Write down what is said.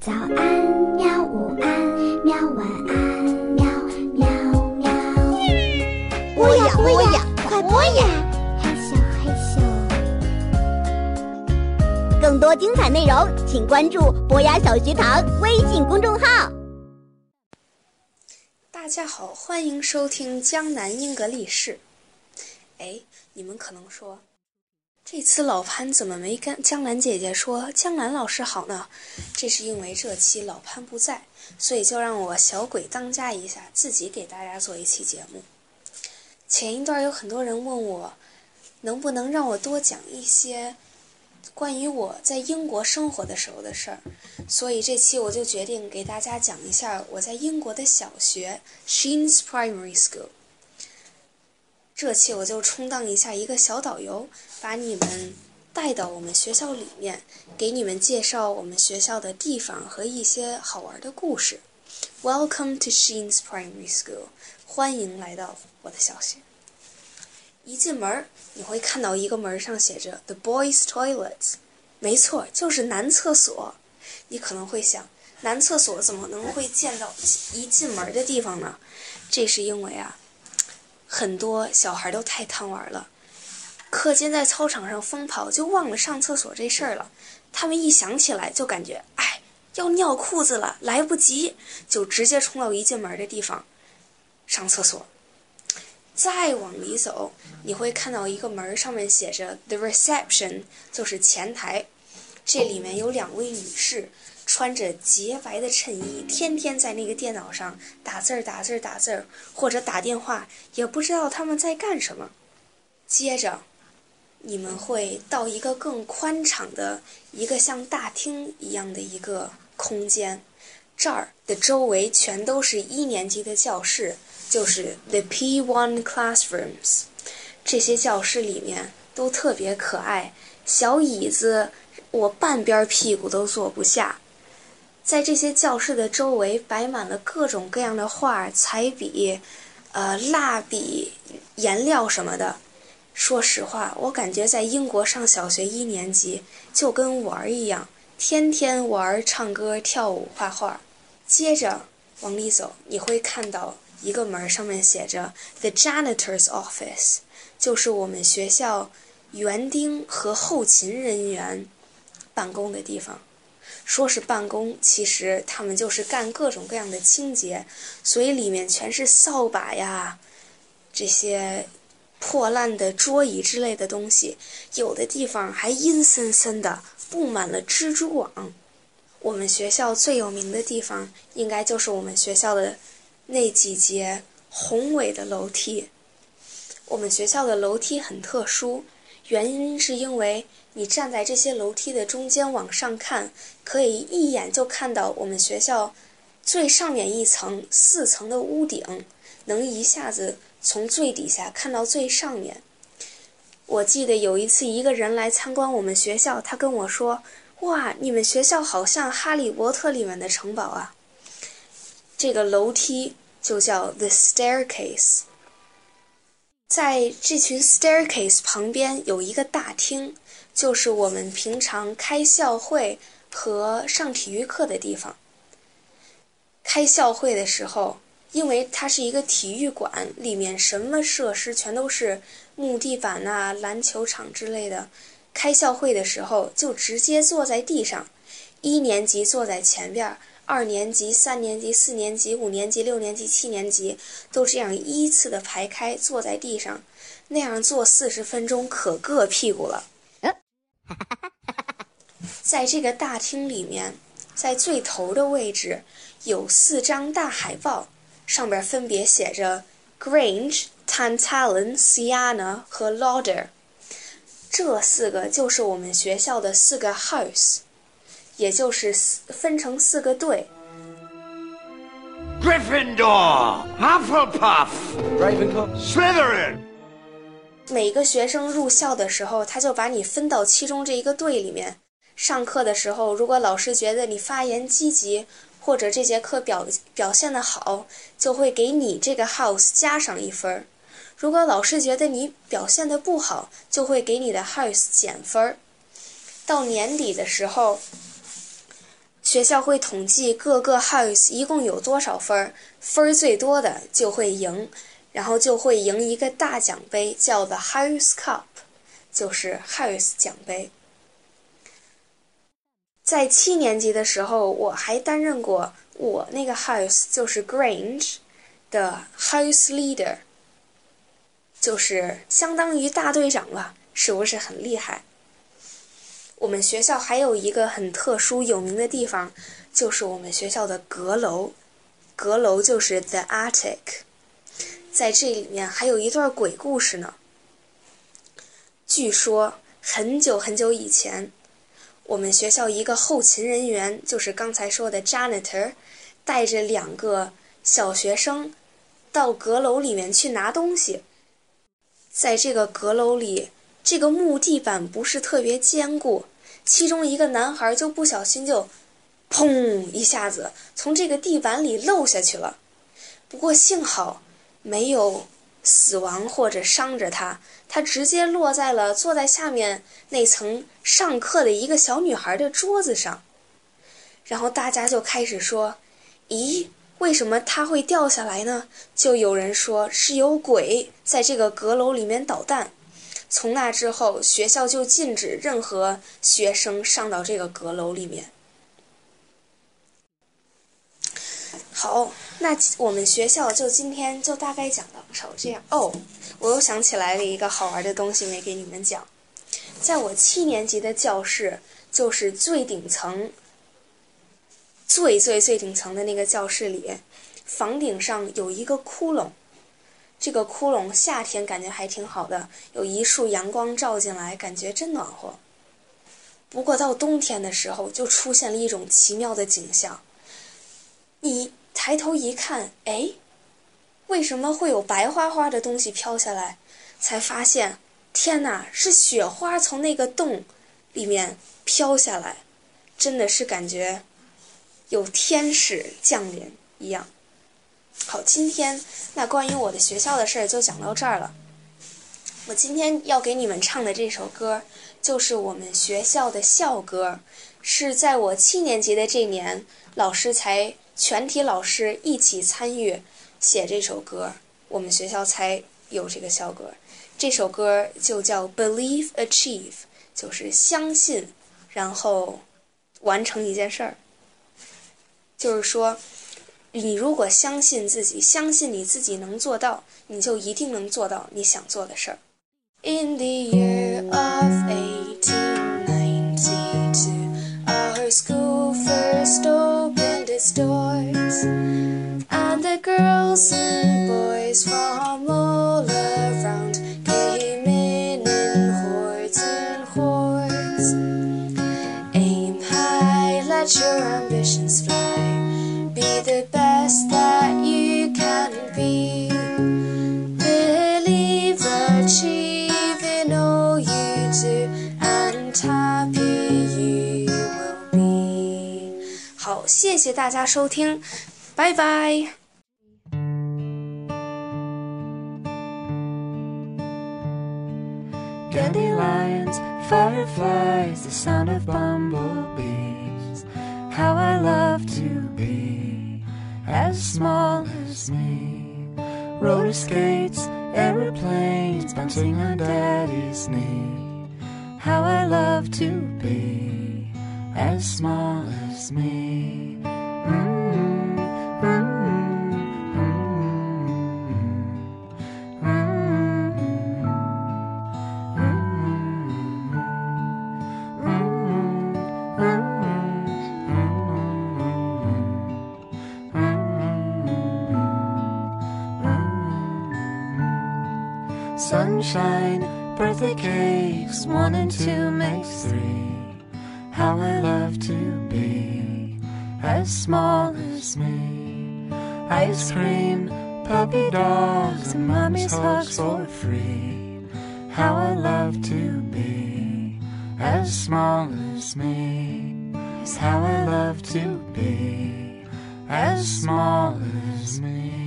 早安，喵！午安，喵！晚安，喵喵喵。播呀播呀，快播呀！害羞害羞。更多精彩内容，请关注博雅小学堂微信公众号。大家好，欢迎收听江南英格力士。哎，你们可能说，这次老潘怎么没跟江兰姐姐说江兰老师好呢？这是因为这期老潘不在，所以就让我小鬼当家一下，自己给大家做一期节目。前一段有很多人问我，能不能让我多讲一些关于我在英国生活的时候的事儿，所以这期我就决定给大家讲一下我在英国的小学 Sheen's Primary School。这期我就充当一下一个小导游，把你们带到我们学校里面，给你们介绍我们学校的地方和一些好玩的故事。Welcome to Sheen's Primary School，欢迎来到我的小学。一进门，你会看到一个门上写着 “The Boys' Toilets，没错，就是男厕所。你可能会想，男厕所怎么能会建到一进门的地方呢？这是因为啊。很多小孩都太贪玩了，课间在操场上疯跑，就忘了上厕所这事儿了。他们一想起来，就感觉哎，要尿裤子了，来不及，就直接冲到一进门的地方上厕所。再往里走，你会看到一个门，上面写着 “The Reception”，就是前台。这里面有两位女士。穿着洁白的衬衣，天天在那个电脑上打字儿、打字儿、打字儿，或者打电话，也不知道他们在干什么。接着，你们会到一个更宽敞的、一个像大厅一样的一个空间，这儿的周围全都是一年级的教室，就是 the P1 classrooms。这些教室里面都特别可爱，小椅子我半边屁股都坐不下。在这些教室的周围摆满了各种各样的画、彩笔、呃蜡笔、颜料什么的。说实话，我感觉在英国上小学一年级就跟玩儿一样，天天玩、唱歌、跳舞、画画。接着往里走，你会看到一个门上面写着 “The Janitor's Office”，就是我们学校园丁和后勤人员办公的地方。说是办公，其实他们就是干各种各样的清洁，所以里面全是扫把呀，这些破烂的桌椅之类的东西，有的地方还阴森森的，布满了蜘蛛网。我们学校最有名的地方，应该就是我们学校的那几节宏伟的楼梯。我们学校的楼梯很特殊，原因是因为。你站在这些楼梯的中间往上看，可以一眼就看到我们学校最上面一层四层的屋顶，能一下子从最底下看到最上面。我记得有一次一个人来参观我们学校，他跟我说：“哇，你们学校好像《哈利波特》里面的城堡啊！”这个楼梯就叫 The Staircase。在这群 Staircase 旁边有一个大厅。就是我们平常开校会和上体育课的地方。开校会的时候，因为它是一个体育馆，里面什么设施全都是木地板呐、篮球场之类的。开校会的时候就直接坐在地上，一年级坐在前边儿，二年级、三年级、四年级、五年级、六年级、七年级都这样依次的排开坐在地上，那样坐四十分钟可硌屁股了。在这个大厅里面，在最头的位置有四张大海报，上边分别写着 Grange、Tantallon、Siena 和 Lauder。这四个就是我们学校的四个 house，也就是分成四个队。Gryffindor、Hufflepuff、Ravenclaw、Slytherin。每个学生入校的时候，他就把你分到其中这一个队里面。上课的时候，如果老师觉得你发言积极，或者这节课表表现的好，就会给你这个 house 加上一分儿；如果老师觉得你表现的不好，就会给你的 house 减分儿。到年底的时候，学校会统计各个 house 一共有多少分儿，分儿最多的就会赢，然后就会赢一个大奖杯，叫 the house cup，就是 house 奖杯。在七年级的时候，我还担任过我那个 house 就是 Grange 的 house leader，就是相当于大队长了，是不是很厉害？我们学校还有一个很特殊有名的地方，就是我们学校的阁楼，阁楼就是 the attic，在这里面还有一段鬼故事呢。据说很久很久以前。我们学校一个后勤人员，就是刚才说的 janitor，带着两个小学生到阁楼里面去拿东西。在这个阁楼里，这个木地板不是特别坚固，其中一个男孩就不小心就，砰一下子从这个地板里漏下去了。不过幸好没有。死亡或者伤着他，他直接落在了坐在下面那层上课的一个小女孩的桌子上，然后大家就开始说：“咦，为什么他会掉下来呢？”就有人说是有鬼在这个阁楼里面捣蛋。从那之后，学校就禁止任何学生上到这个阁楼里面。好。那我们学校就今天就大概讲到少这样哦。我又想起来了一个好玩的东西没给你们讲，在我七年级的教室，就是最顶层、最最最顶层的那个教室里，房顶上有一个窟窿。这个窟窿夏天感觉还挺好的，有一束阳光照进来，感觉真暖和。不过到冬天的时候，就出现了一种奇妙的景象，你。抬头一看，哎，为什么会有白花花的东西飘下来？才发现，天哪，是雪花从那个洞里面飘下来，真的是感觉有天使降临一样。好，今天那关于我的学校的事儿就讲到这儿了。我今天要给你们唱的这首歌，就是我们学校的校歌，是在我七年级的这年，老师才。全体老师一起参与写这首歌，我们学校才有这个校歌。这首歌就叫《Believe Achieve》，就是相信，然后完成一件事儿。就是说，你如果相信自己，相信你自己能做到，你就一定能做到你想做的事儿。In the year of a 谢谢大家收听。拜拜。Dandelions, fireflies, the sound of bumblebees. How I love to be as small as me. Roller skates, aeroplanes, bouncing on daddy's knee. How I love to be as small as me. Sunshine, birthday cakes, one and two makes three. How I love to be as small as me. Ice cream, puppy dogs, and mommy's hugs for free. How I love to be as small as me. Is how I love to be as small as me.